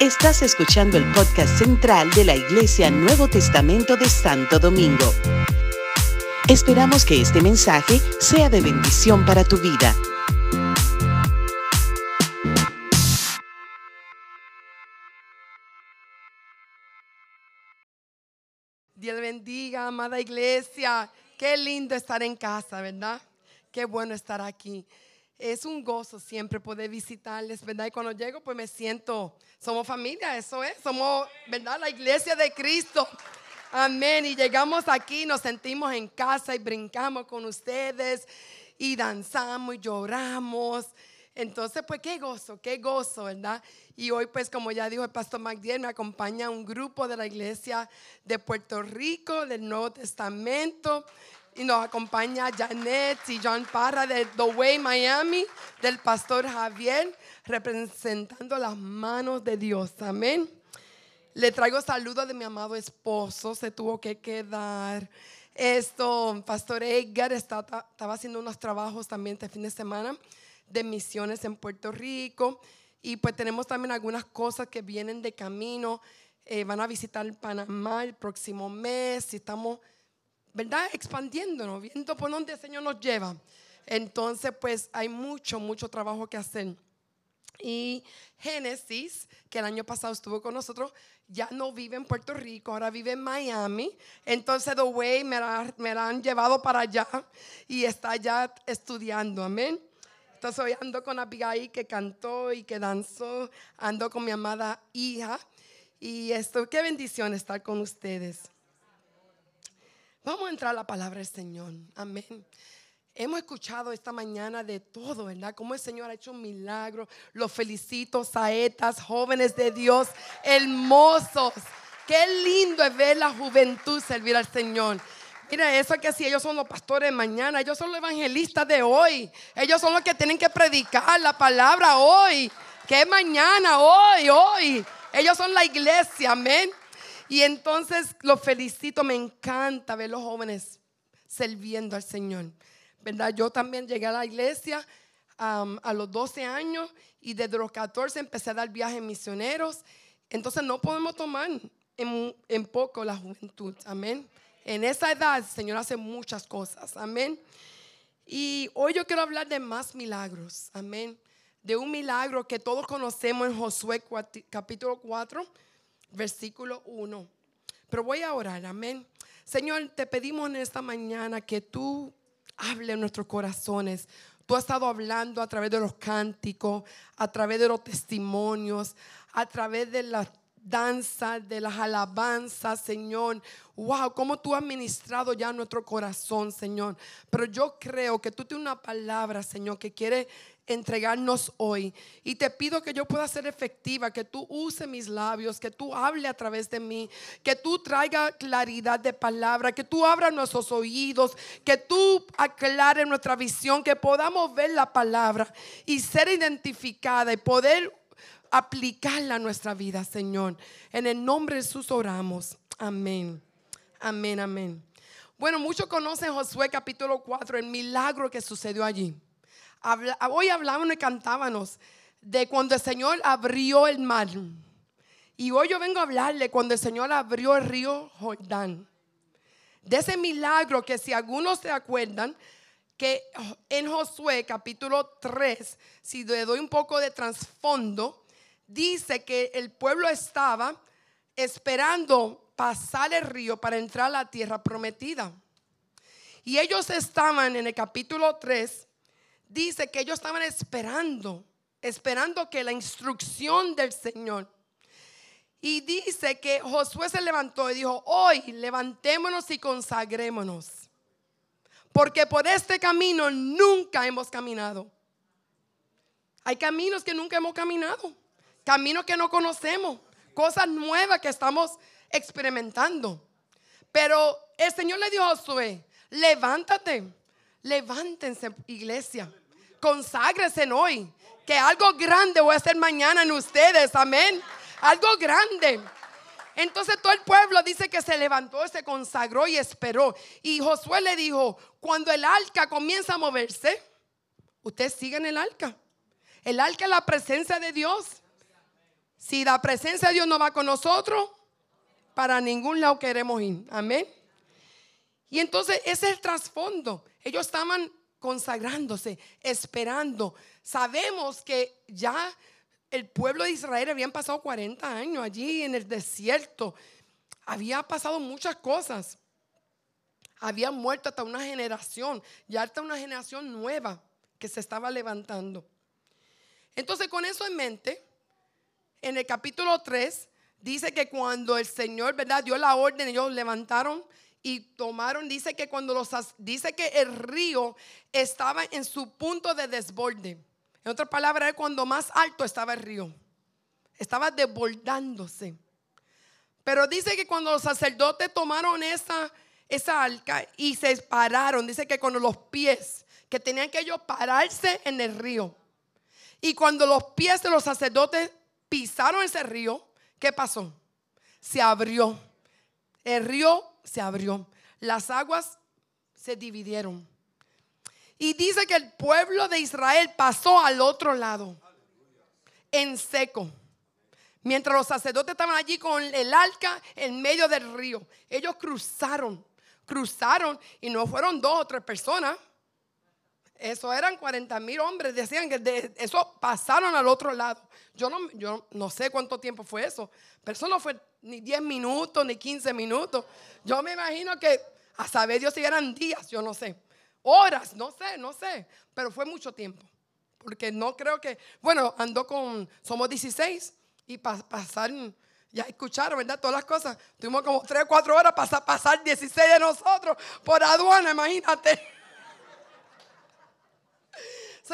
Estás escuchando el podcast central de la Iglesia Nuevo Testamento de Santo Domingo. Esperamos que este mensaje sea de bendición para tu vida. Dios bendiga, amada iglesia. Qué lindo estar en casa, ¿verdad? Qué bueno estar aquí. Es un gozo siempre poder visitarles, ¿verdad? Y cuando llego, pues me siento, somos familia, eso es, somos, ¿verdad? La iglesia de Cristo. Amén. Y llegamos aquí, nos sentimos en casa y brincamos con ustedes y danzamos y lloramos. Entonces, pues qué gozo, qué gozo, ¿verdad? Y hoy, pues como ya dijo el pastor MacDiel, me acompaña un grupo de la iglesia de Puerto Rico, del Nuevo Testamento. Y nos acompaña Janet y John Parra de The Way Miami, del pastor Javier, representando las manos de Dios. Amén. Le traigo saludos de mi amado esposo, se tuvo que quedar. Esto, Pastor Edgar estaba haciendo unos trabajos también este fin de semana de misiones en Puerto Rico. Y pues tenemos también algunas cosas que vienen de camino. Eh, van a visitar Panamá el próximo mes y estamos ¿verdad? Expandiéndonos, viendo por dónde el Señor nos lleva. Entonces, pues hay mucho, mucho trabajo que hacer. Y Génesis, que el año pasado estuvo con nosotros, ya no vive en Puerto Rico, ahora vive en Miami. Entonces, The Way me la, me la han llevado para allá y está allá estudiando. Amén. Entonces, hoy ando con Abigail que cantó y que danzó. Ando con mi amada hija. Y esto, qué bendición estar con ustedes. Vamos a entrar a la palabra del Señor. Amén. Hemos escuchado esta mañana de todo, ¿verdad? Cómo el Señor ha hecho un milagro. Los felicito, saetas, jóvenes de Dios, hermosos. Qué lindo es ver la juventud servir al Señor. Mira, eso que si ellos son los pastores de mañana, ellos son los evangelistas de hoy. Ellos son los que tienen que predicar la palabra hoy. Que mañana, hoy, hoy. Ellos son la iglesia, amén. Y entonces los felicito, me encanta ver los jóvenes sirviendo al Señor. ¿Verdad? Yo también llegué a la iglesia a los 12 años y desde los 14 empecé a dar viajes misioneros. Entonces no podemos tomar en, poco la juventud. Amén. En esa edad el Señor hace muchas cosas. Amén. Y hoy yo quiero hablar de más milagros. Amén. De un milagro que todos conocemos en Josué capítulo 4 versículo 1. Pero voy a orar, amén. Señor, te pedimos en esta mañana que tú hables en nuestros corazones. Tú has estado hablando a través de los cánticos, a través de los testimonios, a través de las danzas, de las alabanzas, Señor. Wow, cómo tú has ministrado ya nuestro corazón, Señor. Pero yo creo que tú tienes una palabra, Señor, que quiere entregarnos hoy. Y te pido que yo pueda ser efectiva, que tú use mis labios, que tú hable a través de mí, que tú traiga claridad de palabra, que tú abra nuestros oídos, que tú aclare nuestra visión, que podamos ver la palabra y ser identificada y poder aplicarla a nuestra vida, Señor. En el nombre de Jesús oramos. Amén. Amén, amén. Bueno, muchos conocen Josué capítulo 4, el milagro que sucedió allí hoy hablábamos y cantábamos de cuando el Señor abrió el mar. Y hoy yo vengo a hablarle cuando el Señor abrió el río Jordán. De ese milagro que si algunos se acuerdan, que en Josué capítulo 3, si le doy un poco de trasfondo, dice que el pueblo estaba esperando pasar el río para entrar a la tierra prometida. Y ellos estaban en el capítulo 3 dice que ellos estaban esperando, esperando que la instrucción del Señor. Y dice que Josué se levantó y dijo, hoy levantémonos y consagrémonos. Porque por este camino nunca hemos caminado. Hay caminos que nunca hemos caminado. Caminos que no conocemos. Cosas nuevas que estamos experimentando. Pero el Señor le dijo a Josué, levántate, levántense iglesia conságrense hoy. Que algo grande voy a hacer mañana en ustedes. Amén. Algo grande. Entonces todo el pueblo dice que se levantó, se consagró y esperó. Y Josué le dijo, cuando el arca comienza a moverse, usted sigue en el arca. El arca es la presencia de Dios. Si la presencia de Dios no va con nosotros, para ningún lado queremos ir. Amén. Y entonces ese es el trasfondo. Ellos estaban consagrándose, esperando. Sabemos que ya el pueblo de Israel habían pasado 40 años allí en el desierto. Había pasado muchas cosas. Había muerto hasta una generación, ya hasta una generación nueva que se estaba levantando. Entonces, con eso en mente, en el capítulo 3 dice que cuando el Señor, ¿verdad? Dio la orden, ellos levantaron y tomaron, dice que cuando los, dice que el río estaba en su punto de desborde. En otras palabras, cuando más alto estaba el río. Estaba desbordándose. Pero dice que cuando los sacerdotes tomaron esa, esa arca y se pararon, dice que cuando los pies, que tenían que ellos pararse en el río. Y cuando los pies de los sacerdotes pisaron ese río, ¿qué pasó? Se abrió. El río se abrió. Las aguas se dividieron. Y dice que el pueblo de Israel pasó al otro lado, en seco. Mientras los sacerdotes estaban allí con el arca en medio del río. Ellos cruzaron, cruzaron y no fueron dos o tres personas. Eso eran 40 mil hombres. Decían que de eso pasaron al otro lado. Yo no, yo no sé cuánto tiempo fue eso, pero eso no fue ni 10 minutos, ni 15 minutos. Yo me imagino que a saber Dios si eran días, yo no sé. Horas, no sé, no sé. Pero fue mucho tiempo. Porque no creo que, bueno, andó con, somos 16 y pasar, ya escucharon, ¿verdad? Todas las cosas. Tuvimos como 3 o 4 horas para pasar 16 de nosotros por aduana, imagínate.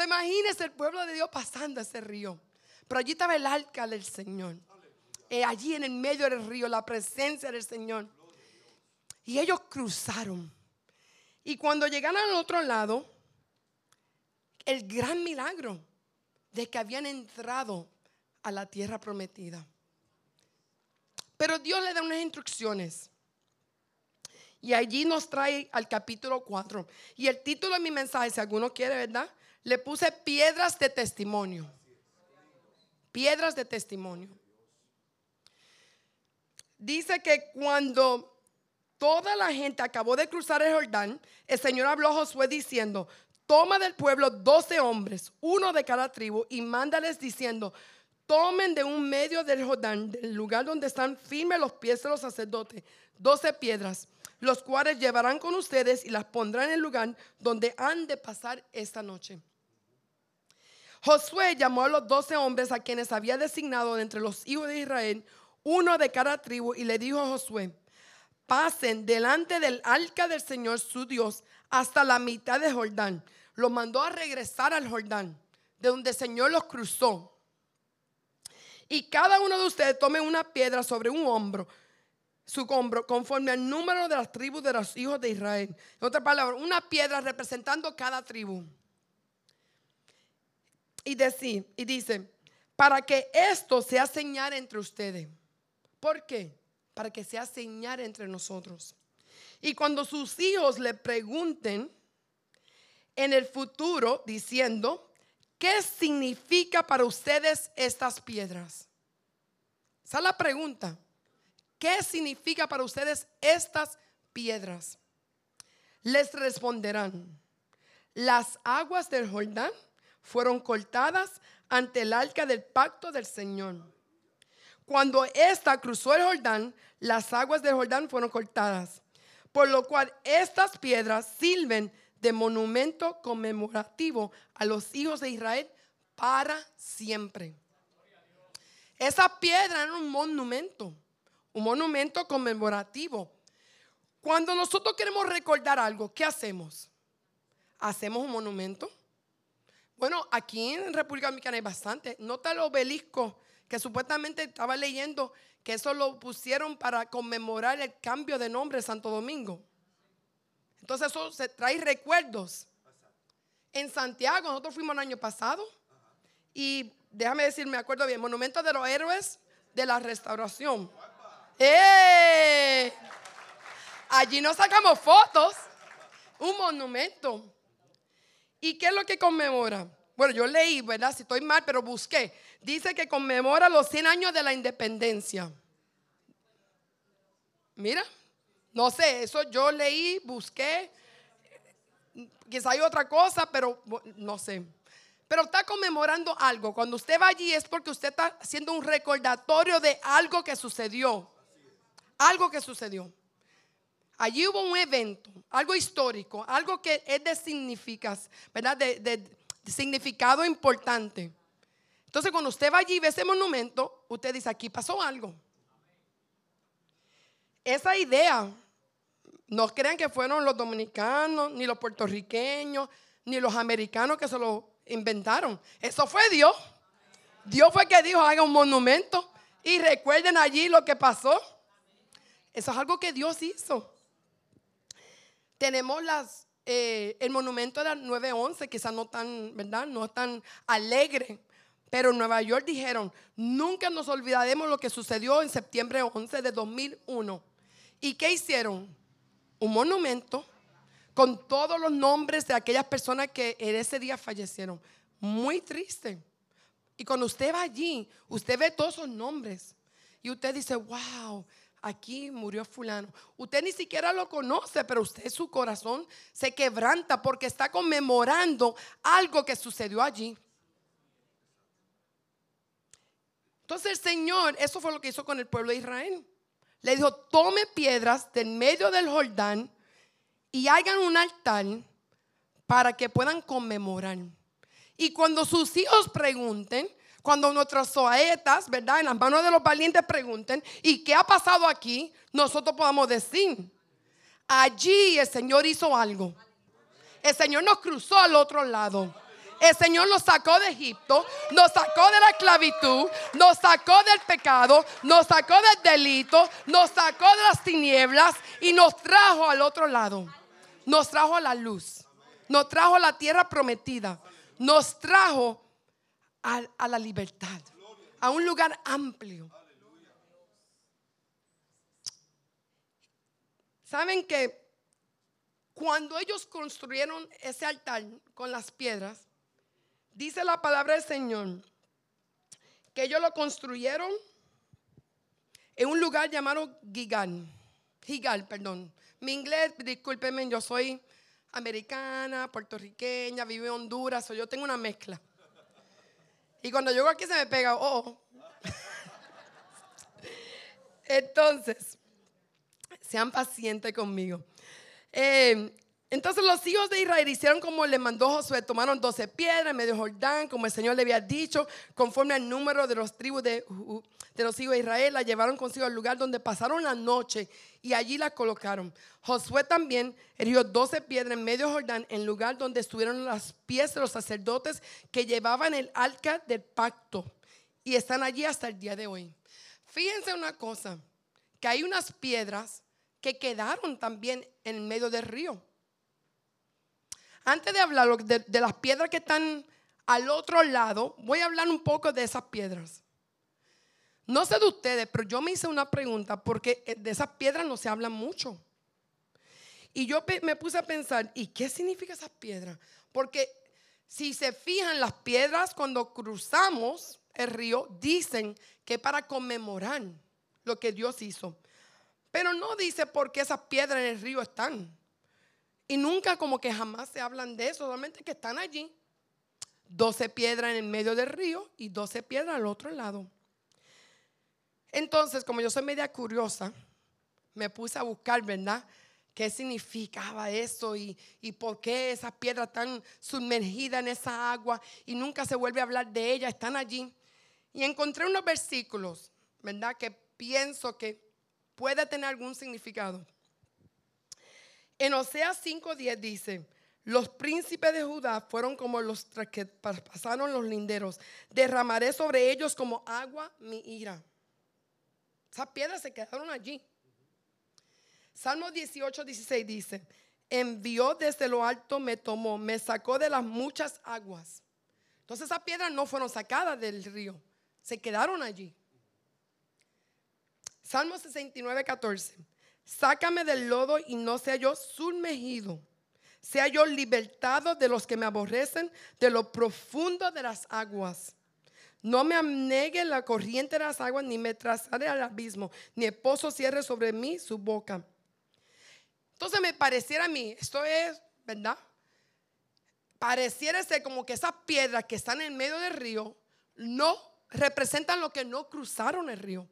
Se imagínese el pueblo de Dios pasando ese río. Pero allí estaba el arca del Señor. Eh, allí en el medio del río, la presencia del Señor. Y ellos cruzaron. Y cuando llegaron al otro lado, el gran milagro de que habían entrado a la tierra prometida. Pero Dios le da unas instrucciones. Y allí nos trae al capítulo 4. Y el título de mi mensaje, si alguno quiere, ¿verdad? Le puse piedras de testimonio piedras de testimonio. Dice que cuando toda la gente acabó de cruzar el Jordán, el Señor habló a Josué diciendo, toma del pueblo doce hombres, uno de cada tribu, y mándales diciendo, tomen de un medio del Jordán, del lugar donde están firmes los pies de los sacerdotes, doce piedras, los cuales llevarán con ustedes y las pondrán en el lugar donde han de pasar esta noche. Josué llamó a los doce hombres a quienes había designado entre los hijos de Israel, uno de cada tribu, y le dijo a Josué, pasen delante del arca del Señor su Dios hasta la mitad de Jordán. Los mandó a regresar al Jordán, de donde el Señor los cruzó. Y cada uno de ustedes tome una piedra sobre un hombro, su hombro, conforme al número de las tribus de los hijos de Israel. En otra palabra, una piedra representando cada tribu y decir, y dice, para que esto sea señal entre ustedes. ¿Por qué? Para que sea señal entre nosotros. Y cuando sus hijos le pregunten en el futuro diciendo, ¿qué significa para ustedes estas piedras? Esa es la pregunta. ¿Qué significa para ustedes estas piedras? Les responderán, las aguas del Jordán fueron cortadas ante el arca del pacto del Señor. Cuando ésta cruzó el Jordán, las aguas del Jordán fueron cortadas, por lo cual estas piedras sirven de monumento conmemorativo a los hijos de Israel para siempre. Esa piedra era un monumento, un monumento conmemorativo. Cuando nosotros queremos recordar algo, ¿qué hacemos? Hacemos un monumento bueno, aquí en República Dominicana hay bastante. Nota el obelisco que supuestamente estaba leyendo que eso lo pusieron para conmemorar el cambio de nombre de Santo Domingo. Entonces eso se trae recuerdos. En Santiago, nosotros fuimos el año pasado y déjame decir, me acuerdo bien, Monumento de los Héroes de la Restauración. ¡Eh! Allí nos sacamos fotos, un monumento. ¿Y qué es lo que conmemora? bueno, yo leí, ¿verdad? Si estoy mal, pero busqué. Dice que conmemora los 100 años de la independencia. Mira, no sé, eso yo leí, busqué. Quizá hay otra cosa, pero no sé. Pero está conmemorando algo. Cuando usted va allí es porque usted está haciendo un recordatorio de algo que sucedió. Algo que sucedió. Allí hubo un evento, algo histórico, algo que es de significas, ¿verdad? de significado importante. Entonces, cuando usted va allí y ve ese monumento, usted dice, aquí pasó algo. Esa idea, no crean que fueron los dominicanos, ni los puertorriqueños, ni los americanos que se lo inventaron. Eso fue Dios. Dios fue que dijo, haga un monumento y recuerden allí lo que pasó. Eso es algo que Dios hizo. Tenemos las eh, el monumento era 911, quizás no tan, ¿verdad? No tan alegre. Pero en Nueva York dijeron, nunca nos olvidaremos lo que sucedió en septiembre 11 de 2001. ¿Y qué hicieron? Un monumento con todos los nombres de aquellas personas que en ese día fallecieron. Muy triste. Y cuando usted va allí, usted ve todos esos nombres. Y usted dice, wow, aquí murió fulano. Usted ni siquiera lo conoce, pero usted su corazón se quebranta porque está conmemorando algo que sucedió allí. Entonces el Señor, eso fue lo que hizo con el pueblo de Israel. Le dijo, tome piedras del medio del Jordán y hagan un altar para que puedan conmemorar. Y cuando sus hijos pregunten, cuando nuestras soetas, ¿verdad? En las manos de los valientes pregunten, ¿y qué ha pasado aquí? Nosotros podamos decir, allí el Señor hizo algo. El Señor nos cruzó al otro lado. El Señor nos sacó de Egipto, nos sacó de la esclavitud, nos sacó del pecado, nos sacó del delito, nos sacó de las tinieblas y nos trajo al otro lado. Nos trajo a la luz, nos trajo a la tierra prometida, nos trajo a, la libertad, a un lugar amplio. Saben que cuando ellos construyeron ese altar con las piedras, dice la palabra del Señor que ellos lo construyeron en un lugar llamado Gigal. Gigal, perdón. Mi inglés, discúlpenme, yo soy americana, puertorriqueña, vivo en Honduras, o yo tengo una mezcla. Y cuando llego aquí se me pega, oh. Entonces, sean pacientes conmigo. Eh, entonces los hijos de Israel hicieron como le mandó Josué, tomaron 12 piedras en medio Jordán, como el Señor le había dicho, conforme al número de los tribus de, los hijos de Israel, la llevaron consigo al lugar donde pasaron la noche y allí la colocaron. Josué también erigió 12 piedras en medio Jordán, en lugar donde estuvieron las pies de los sacerdotes que llevaban el arca del pacto y están allí hasta el día de hoy. Fíjense una cosa, que hay unas piedras que quedaron también en medio del río. Antes de hablar de, las piedras que están al otro lado, voy a hablar un poco de esas piedras. No sé de ustedes, pero yo me hice una pregunta porque de esas piedras no se habla mucho. Y yo me puse a pensar, ¿y qué significa esas piedras? Porque si se fijan, las piedras cuando cruzamos el río dicen que para conmemorar lo que Dios hizo. Pero no dice por qué esas piedras en el río están. Y nunca como que jamás se hablan de eso, solamente que están allí. 12 piedras en el medio del río y 12 piedras al otro lado. Entonces, como yo soy media curiosa, me puse a buscar, ¿verdad? ¿Qué significaba eso y, por qué esas piedras están sumergidas en esa agua y nunca se vuelve a hablar de ellas? Están allí. Y encontré unos versículos, ¿verdad? Que pienso que puede tener algún significado. En Oseas 5:10 dice, los príncipes de Judá fueron como los que pasaron los linderos. Derramaré sobre ellos como agua mi ira. Esas piedras se quedaron allí. Salmo 18, 16 dice, envió desde lo alto, me tomó, me sacó de las muchas aguas. Entonces esas piedras no fueron sacadas del río, se quedaron allí. Salmo 69, 14. Sácame del lodo y no sea yo sumergido. sea yo libertado de los que me aborrecen, de lo profundo de las aguas. No me anegue la corriente de las aguas, ni me trazaré al abismo, ni el pozo cierre sobre mí su boca. Entonces me pareciera a mí, esto es, ¿verdad? Pareciera como que esas piedras que están en medio del río no representan lo que no cruzaron el río.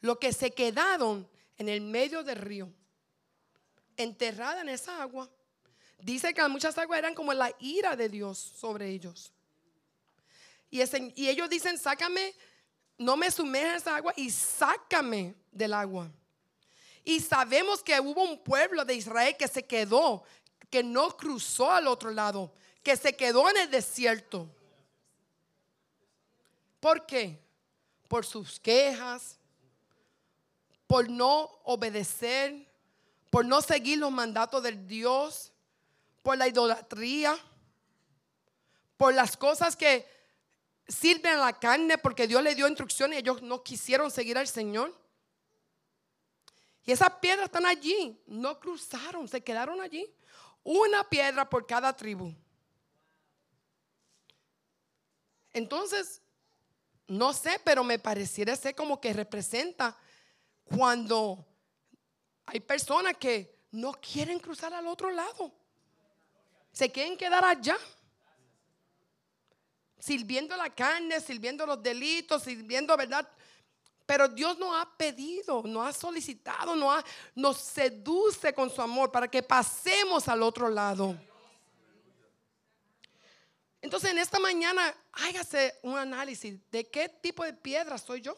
Lo que se quedaron en el medio del río, enterrada en esa agua. Dice que muchas aguas eran como la ira de Dios sobre ellos. Y, y ellos dicen, sácame, no me sumerjas esa agua y sácame del agua. Y sabemos que hubo un pueblo de Israel que se quedó, que no cruzó al otro lado, que se quedó en el desierto. ¿Por qué? Por sus quejas, por no obedecer, por no seguir los mandatos del Dios, por la idolatría, por las cosas que sirven a la carne porque Dios le dio instrucciones y ellos no quisieron seguir al Señor. Y esas piedras están allí, no cruzaron, se quedaron allí. Una piedra por cada tribu. Entonces, no sé, pero me pareciera ser como que representa cuando hay personas que no quieren cruzar al otro lado. Se quieren quedar allá. Sirviendo la carne, sirviendo los delitos, sirviendo, ¿verdad? Pero Dios nos ha pedido, nos ha solicitado, nos, nos seduce con su amor para que pasemos al otro lado. Entonces en esta mañana hágase un análisis de qué tipo de piedra soy yo.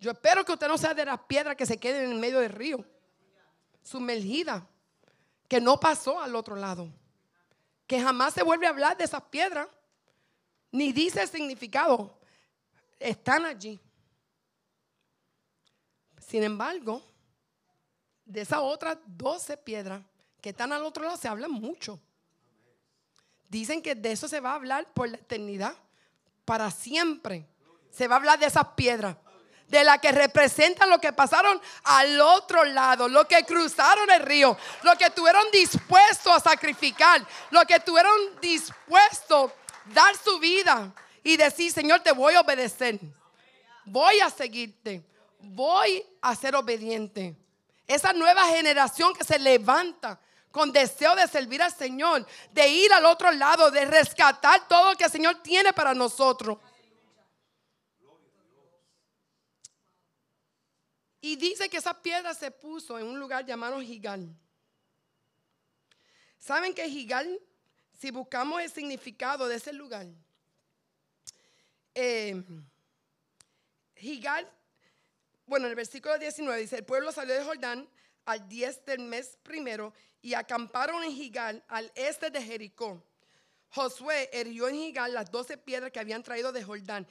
Yo espero que usted no sea de las piedras que se queden en medio del río, sumergida, que no pasó al otro lado, que jamás se vuelve a hablar de esas piedras, ni dice el significado, están allí. Sin embargo, de esas otras 12 piedras que están al otro lado se habla mucho. Dicen que de eso se va a hablar por la eternidad, para siempre. Se va a hablar de esas piedras de la que representan lo que pasaron al otro lado, lo que cruzaron el río, lo que estuvieron dispuestos a sacrificar, lo que estuvieron dispuestos a dar su vida y decir, Señor, te voy a obedecer, voy a seguirte, voy a ser obediente. Esa nueva generación que se levanta con deseo de servir al Señor, de ir al otro lado, de rescatar todo lo que el Señor tiene para nosotros. Y dice que esa piedra se puso en un lugar llamado Gigal. ¿Saben que Gigal, si buscamos el significado de ese lugar, eh, Gigal, bueno, en el versículo 19 dice, el pueblo salió de Jordán al 10 del mes primero y acamparon en Gigal al este de Jericó. Josué herió en Gigal las doce piedras que habían traído de Jordán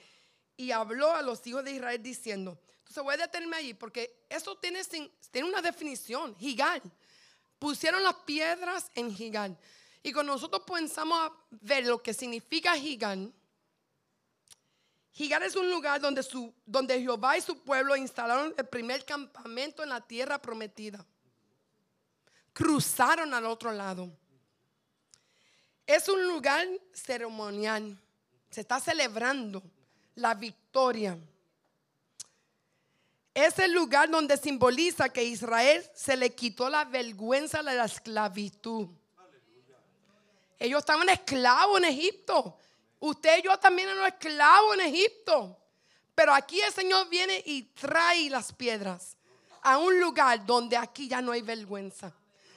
y habló a los hijos de Israel diciendo, entonces voy a detenerme allí porque eso tiene, tiene una definición, Gigal. Pusieron las piedras en Gigal. Y cuando nosotros pensamos a ver lo que significa Gigal, Gigal es un lugar donde, su, donde Jehová y su pueblo instalaron el primer campamento en la tierra prometida. Cruzaron al otro lado. Es un lugar ceremonial. Se está celebrando la victoria. Es el lugar donde simboliza que Israel se le quitó la vergüenza de la esclavitud. Ellos estaban esclavos en Egipto. Usted y yo también eran esclavos en Egipto. Pero aquí el Señor viene y trae las piedras a un lugar donde aquí ya no hay vergüenza.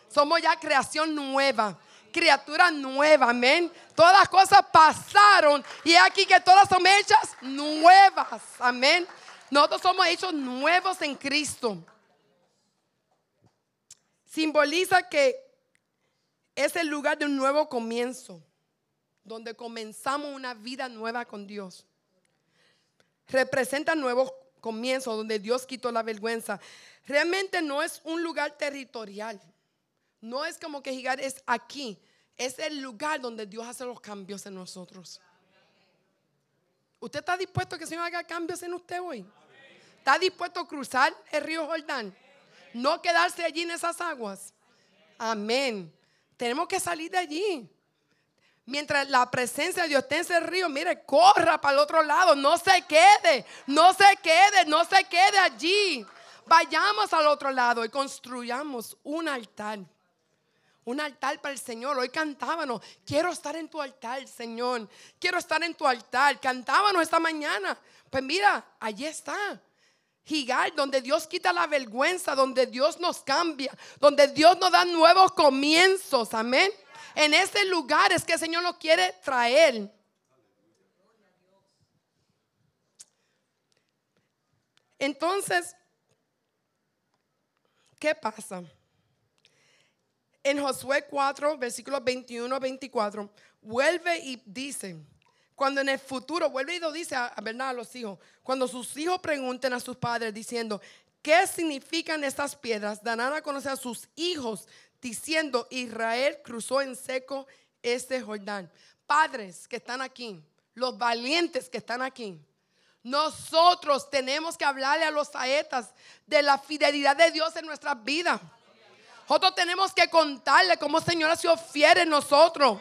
Somos ya creación nueva, criatura nueva, amén. Todas las cosas pasaron y aquí que todas son hechas nuevas, amén. Nosotros somos hechos nuevos en Cristo. Simboliza que es el lugar de un nuevo comienzo, donde comenzamos una vida nueva con Dios. Representa nuevos comienzos, donde Dios quitó la vergüenza. Realmente no es un lugar territorial. No es como que Gigar es aquí. Es el lugar donde Dios hace los cambios en nosotros. ¿Usted está dispuesto a que el Señor haga cambios en usted hoy? ¿Está dispuesto a cruzar el río Jordán? No quedarse allí en esas aguas. Amén. Tenemos que salir de allí. Mientras la presencia de Dios esté en ese río, mire, corra para el otro lado, no se quede, no se quede, no se quede allí. Vayamos al otro lado y construyamos un altar. Un altar para el Señor. Hoy cantábamos, quiero estar en tu altar, Señor. Quiero estar en tu altar. Cantábamos esta mañana. Pues mira, allí está. Gigal, donde Dios quita la vergüenza, donde Dios nos cambia, donde Dios nos da nuevos comienzos. Amén. En ese lugar es que el Señor nos quiere traer. Entonces, ¿qué pasa? En Josué 4, versículos 21 24, vuelve y dice, cuando en el futuro, vuelve y lo dice a, a, a los hijos, cuando sus hijos pregunten a sus padres diciendo, ¿qué significan estas piedras? Darán a conocer a sus hijos diciendo, Israel cruzó en seco este Jordán. Padres que están aquí, los valientes que están aquí, nosotros tenemos que hablarle a los saetas de la fidelidad de Dios en nuestras vidas. Nosotros tenemos que contarle cómo el Señor ha sido fiel en nosotros.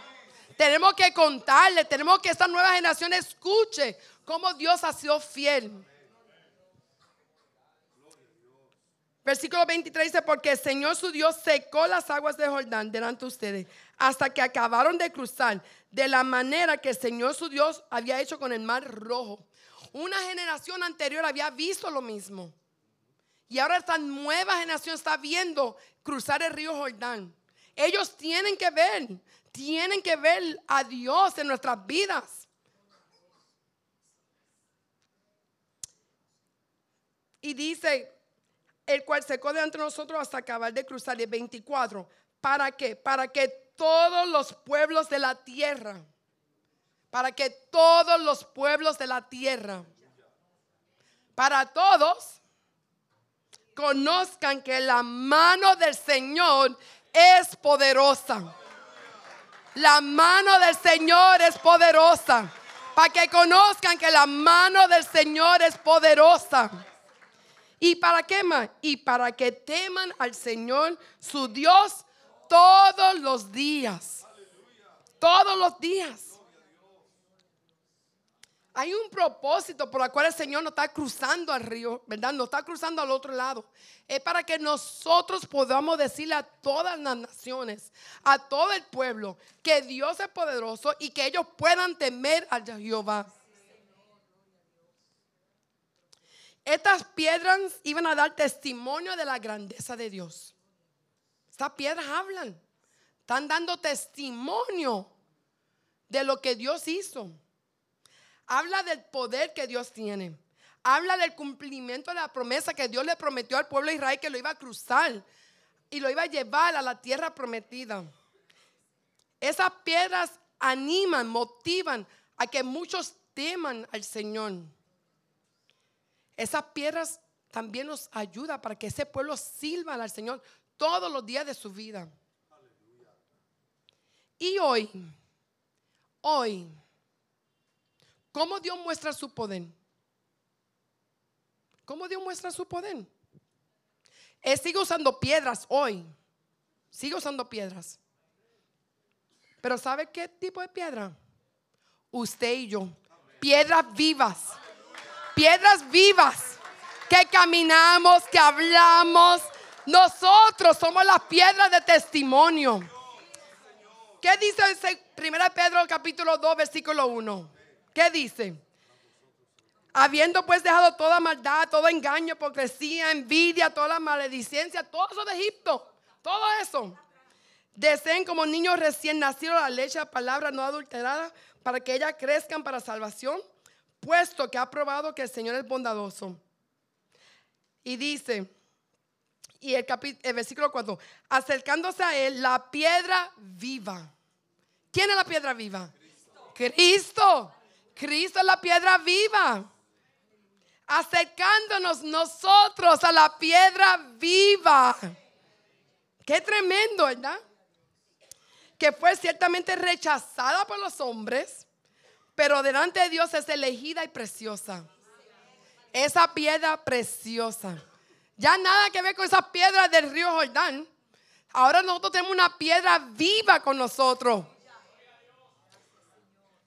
Tenemos que contarle, tenemos que esta nueva generación escuche cómo Dios ha sido fiel. Versículo 23 dice, porque el Señor su Dios secó las aguas de Jordán delante de ustedes hasta que acabaron de cruzar de la manera que el Señor su Dios había hecho con el mar rojo. Una generación anterior había visto lo mismo. Y ahora esta nueva generación está viendo cruzar el río Jordán. Ellos tienen que ver, tienen que ver a Dios en nuestras vidas. Y dice, el cual secó de entre nosotros hasta acabar de cruzar. el 24. ¿Para qué? Para que todos los pueblos de la tierra, para que todos los pueblos de la tierra, para todos, conozcan que la mano del Señor es poderosa. La mano del Señor es poderosa. Para que conozcan que la mano del Señor es poderosa. ¿Y para qué más? Y para que teman al Señor su Dios todos los días. Todos los días. Hay un propósito por el cual el Señor no está cruzando al río, ¿verdad? No está cruzando al otro lado. Es para que nosotros podamos decirle a todas las naciones, a todo el pueblo, que Dios es poderoso y que ellos puedan temer a Jehová. Estas piedras iban a dar testimonio de la grandeza de Dios. Estas piedras hablan. Están dando testimonio de lo que Dios hizo. Habla del poder que Dios tiene. Habla del cumplimiento de la promesa que Dios le prometió al pueblo de Israel que lo iba a cruzar y lo iba a llevar a la tierra prometida. Esas piedras animan, motivan a que muchos teman al Señor. Esas piedras también nos ayudan para que ese pueblo sirva al Señor todos los días de su vida. Y hoy, hoy, ¿cómo Dios muestra su poder? ¿Cómo Dios muestra su poder? Él sigue usando piedras hoy. Sigue usando piedras. Pero ¿sabe qué tipo de piedra? Usted y yo. Piedras vivas piedras vivas que caminamos, que hablamos. Nosotros somos las piedras de testimonio. ¿Qué dice en 1 Pedro capítulo 2 versículo 1? ¿Qué dice? Habiendo pues dejado toda maldad, todo engaño, hipocresía, envidia, toda la maledicencia, todo eso de Egipto, todo eso. Deseen como niños recién nacidos la leche de palabra no adulterada para que ellas crezcan para salvación puesto que ha probado que el Señor es bondadoso. Y dice, y el, el versículo 4, acercándose a él, la piedra viva. ¿Quién es la piedra viva? Cristo. Cristo. Cristo es la piedra viva. Acercándonos nosotros a la piedra viva. Qué tremendo, ¿verdad? Que fue ciertamente rechazada por los hombres pero delante de Dios es elegida y preciosa. Esa piedra preciosa. Ya nada que ver con esas piedras del río Jordán. Ahora nosotros tenemos una piedra viva con nosotros.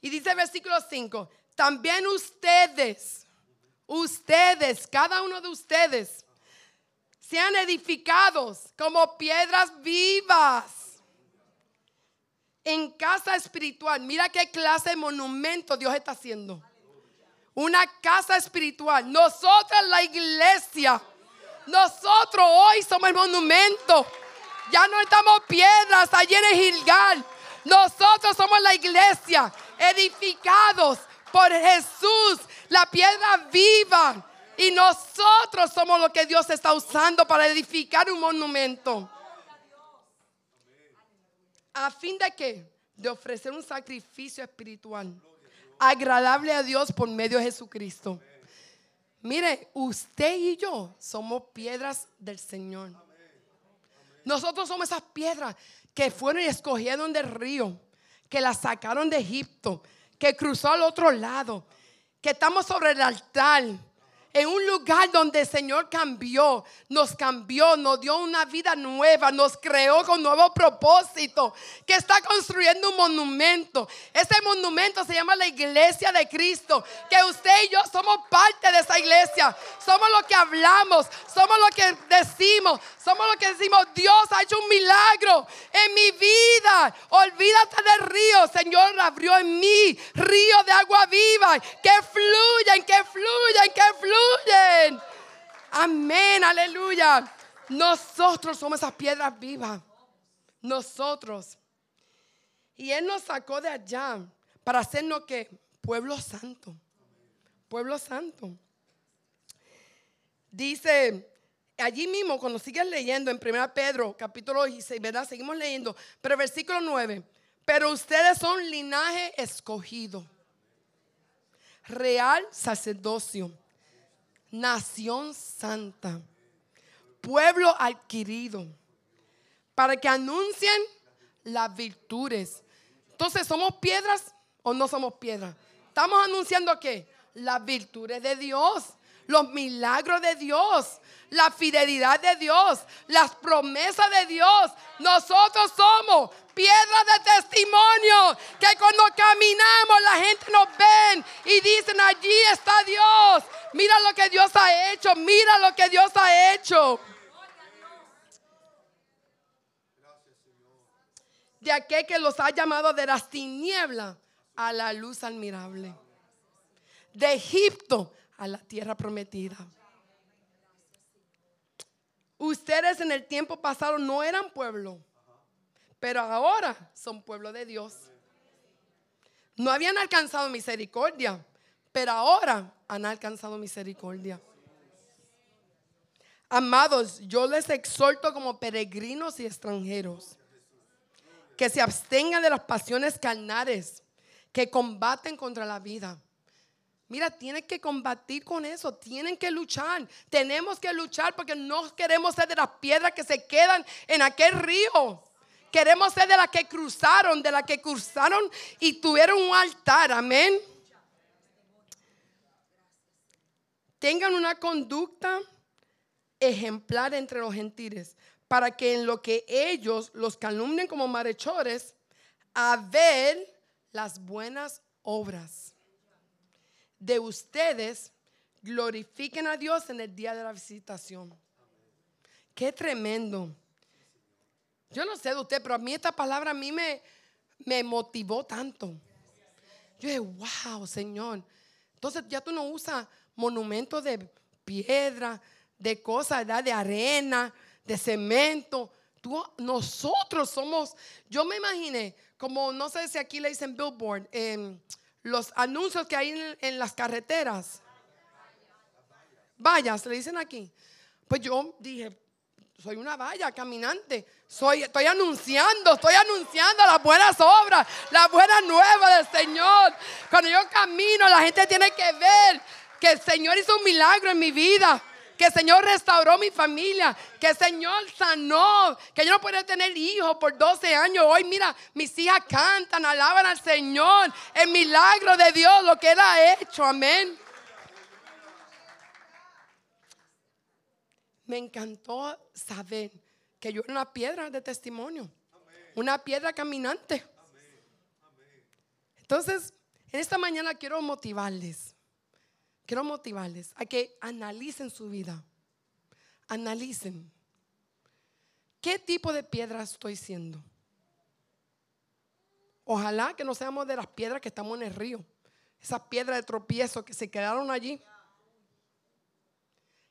Y dice el versículo 5, también ustedes, ustedes, cada uno de ustedes, sean edificados como piedras vivas en casa espiritual. Mira qué clase de monumento Dios está haciendo. Una casa espiritual. Nosotros la iglesia. Nosotros hoy somos el monumento. Ya no estamos piedras allí en el Gilgal. Nosotros somos la iglesia, edificados por Jesús, la piedra viva. Y nosotros somos lo que Dios está usando para edificar un monumento. ¿A fin de qué? De ofrecer un sacrificio espiritual agradable a Dios por medio de Jesucristo. Mire, usted y yo somos piedras del Señor. Nosotros somos esas piedras que fueron y escogieron del río, que las sacaron de Egipto, que cruzó al otro lado, que estamos sobre el altar en un lugar donde el Señor cambió, nos cambió, nos dio una vida nueva, nos creó con nuevo propósito, que está construyendo un monumento. Ese monumento se llama la iglesia de Cristo, que usted y yo somos parte de esa iglesia, somos lo que hablamos, somos lo que decimos, somos lo que decimos, Dios ha hecho un milagro en mi vida, olvídate del río, Señor abrió en mí río de agua viva, que fluyen, que fluyen, que Amén, aleluya. Nosotros somos esas piedras vivas. Nosotros. Y Él nos sacó de allá para hacernos que pueblo santo. Pueblo santo. Dice allí mismo, cuando sigues leyendo en 1 Pedro, capítulo 16, ¿verdad? Seguimos leyendo. Pero versículo 9. Pero ustedes son linaje escogido, real sacerdocio nación santa, pueblo adquirido, para que anuncien las virtudes. Entonces, ¿somos piedras o no somos piedras? Estamos anunciando qué? Las virtudes de Dios, los milagros de Dios, la fidelidad de Dios, las promesas de Dios. Nosotros somos piedras de testimonio que cuando caminamos la gente nos ven y dicen allí está Dios. Mira lo que Dios ha hecho, mira lo que Dios ha hecho. De aquel que los ha llamado de las tinieblas a la luz admirable. De Egipto a la tierra prometida. Ustedes en el tiempo pasado no eran pueblo, pero ahora son pueblo de Dios. No habían alcanzado misericordia, pero ahora han alcanzado misericordia. Amados, yo les exhorto como peregrinos y extranjeros que se abstengan de las pasiones carnales que combaten contra la vida. Mira, tienen que combatir con eso, tienen que luchar. Tenemos que luchar porque no queremos ser de las piedras que se quedan en aquel río. Queremos ser de las que cruzaron, de las que cruzaron y tuvieron un altar. Amén. Tengan una conducta ejemplar entre los gentiles para que en lo que ellos los calumnien como malhechores, a ver las buenas obras de ustedes glorifiquen a Dios en el día de la visitación. Qué tremendo. Yo no sé de usted, pero a mí esta palabra a mí me, me motivó tanto. Yo dije, wow, Señor. Entonces ya tú no usas monumentos de piedra, de cosas, de arena, de cemento. Tú, nosotros somos, yo me imaginé, como no sé si aquí le dicen billboard, eh, los anuncios que hay en, las carreteras. Vallas, le dicen aquí. Pues yo dije, soy una valla caminante. Soy, estoy anunciando, estoy anunciando las buenas obras, las buenas nuevas del Señor. Cuando yo camino, la gente tiene que ver que el Señor hizo un milagro en mi vida que el Señor restauró mi familia, que el Señor sanó, que yo no podía tener hijos por 12 años. Hoy mira, mis hijas cantan, alaban al Señor, el milagro de Dios, lo que Él ha hecho, amén. me encantó saber que yo era una piedra de testimonio, una piedra caminante. Entonces, en esta mañana quiero motivarles, quiero motivarles a que analicen su vida, analicen qué tipo de piedra estoy siendo. Ojalá que no seamos de las piedras que estamos en el río, esas piedras de tropiezo que se quedaron allí.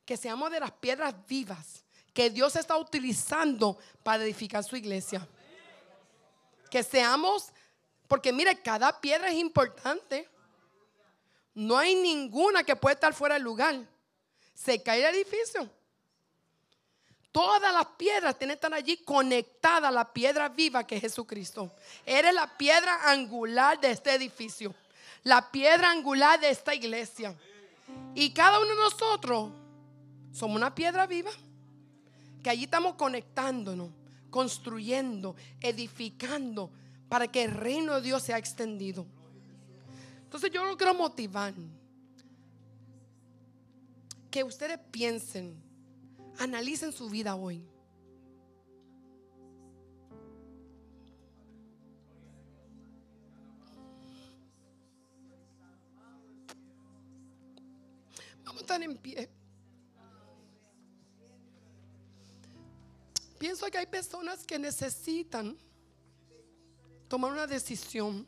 Que seamos de las piedras vivas que Dios está utilizando para edificar su iglesia. Que seamos, porque mire, cada piedra es importante. No hay ninguna que pueda estar fuera del lugar. Se cae el edificio. Todas las piedras tienen estar allí conectadas a la piedra viva que es Jesucristo. Eres la piedra angular de este edificio. La piedra angular de esta iglesia. Y cada uno de nosotros somos una piedra viva. Que allí estamos conectándonos, construyendo, edificando para que el reino de Dios sea extendido. Entonces yo lo quiero motivar. Que ustedes piensen Analicen su vida hoy. Vamos a estar en pie. Pienso que hay personas que necesitan tomar una decisión.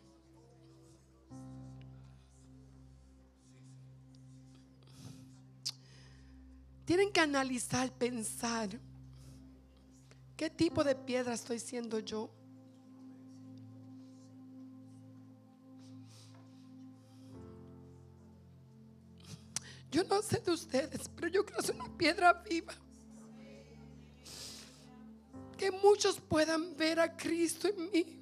Tienen que analizar, pensar, ¿qué tipo de piedra estoy siendo yo? Yo no sé de ustedes, pero yo quiero ser una piedra viva. Que muchos puedan ver a Cristo en mí.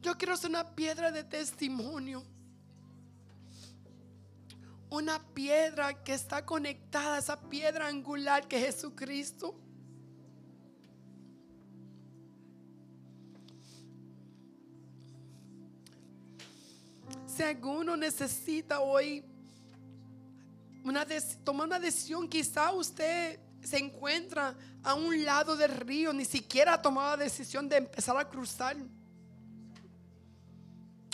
Yo quiero ser una piedra de testimonio una piedra que está conectada esa piedra angular que es Jesucristo. Si alguno necesita hoy una tomar una decisión, quizá usted se encuentra a un lado del río, ni siquiera ha tomado la decisión de empezar a cruzar.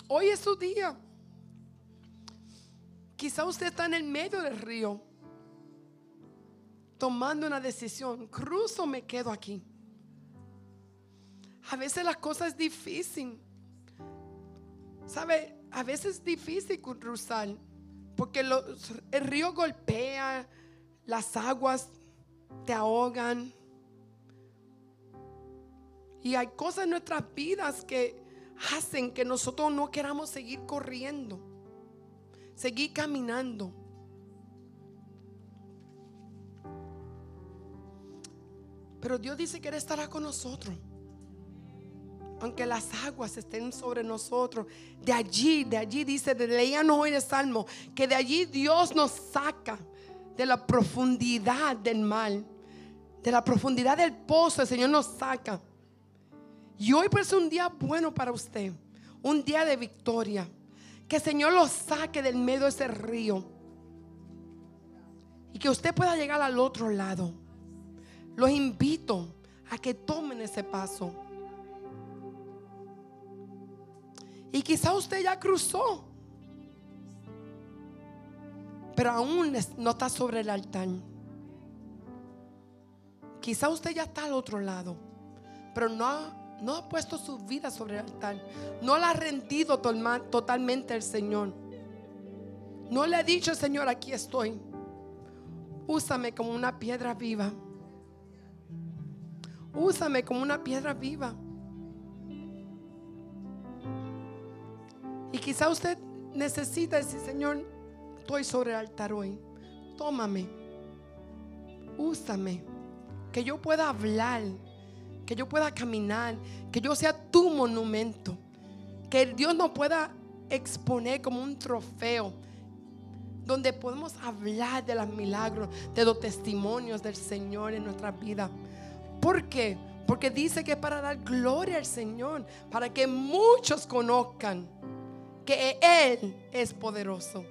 Hoy es su día. Quizá usted está en el medio del río tomando una decisión. ¿Cruzo me quedo aquí? A veces las cosas es difícil. ¿Sabe? A veces es difícil cruzar porque el río golpea, las aguas te ahogan. Y hay cosas en nuestras vidas que hacen que nosotros no queramos seguir corriendo seguir caminando. Pero Dios dice que Él estará con nosotros. Aunque las aguas estén sobre nosotros. De allí, de allí dice, de leíanos hoy el Salmo, que de allí Dios nos saca de la profundidad del mal. De la profundidad del pozo, el Señor nos saca. Y hoy puede ser un día bueno para usted. Un día de victoria. Que el Señor lo saque del medio de ese río. Y que usted pueda llegar al otro lado. Los invito a que tomen ese paso. Y quizá usted ya cruzó. Pero aún no está sobre el altar. Quizá usted ya está al otro lado. Pero no no ha puesto su vida sobre el altar. No la ha rendido totalmente al Señor. No le ha dicho, Señor, aquí estoy. Úsame como una piedra viva. Úsame como una piedra viva. Y quizá usted necesita decir, Señor, estoy sobre el altar hoy. Tómame. Úsame. Que yo pueda hablar que yo pueda caminar, que yo sea tu monumento, que Dios nos pueda exponer como un trofeo, donde podemos hablar de los milagros, de los testimonios del Señor en nuestra vida. ¿Por qué? Porque dice que para dar gloria al Señor, para que muchos conozcan que Él es poderoso.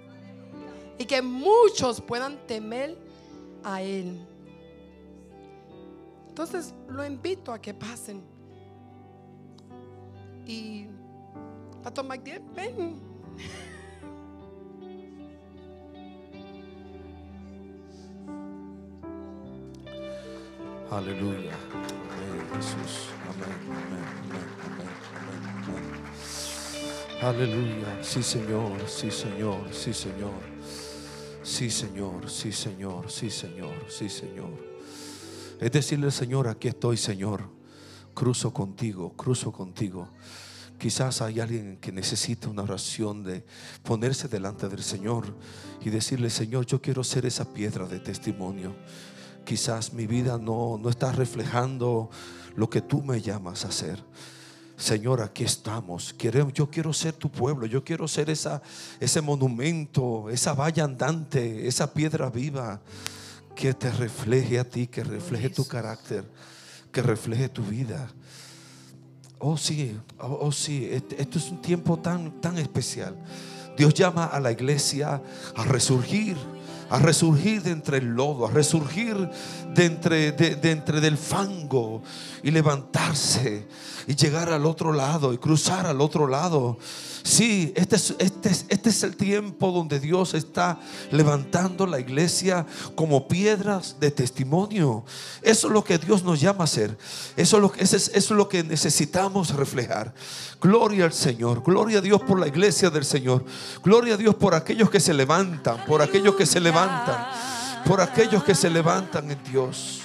y que muchos puedan temer a Él. Entonces lo invito a que pasen. Y Pastor Magdiel, ven. Aleluya. Amén, Jesús. Amén, amén, amén, amén, Aleluya. Sí, Señor, sí, Señor, sí, Señor. Sí, Señor, sí, Señor, sí, Señor, sí, Señor. Es decirle, Señor, aquí estoy, Señor. Cruzo contigo, cruzo contigo. Quizás hay alguien que necesita una oración de ponerse delante del Señor y decirle, Señor, yo quiero ser esa piedra de testimonio quizás mi vida no, no está reflejando lo que tú me llamas a hacer. Señor, aquí estamos. yo quiero ser tu pueblo. Yo quiero ser esa, ese monumento, esa valla andante, esa piedra viva que te refleje a ti, que refleje tu carácter, que refleje tu vida. Oh sí, oh, oh sí, este, esto es un tiempo tan, tan especial. Dios llama a la iglesia a resurgir a resurgir de entre el lodo, a resurgir de entre, de, entre del fango y levantarse y llegar al otro lado y cruzar al otro lado. Sí, este es, este, este es el tiempo donde Dios está levantando la iglesia como piedras de testimonio. Eso es lo que Dios nos llama a hacer. Eso es lo, eso es, eso es lo que necesitamos reflejar. Gloria al Señor. Gloria a Dios por la iglesia del Señor. Gloria a Dios por aquellos que se levantan. Por aquellos que se Por aquellos que se levantan en Dios.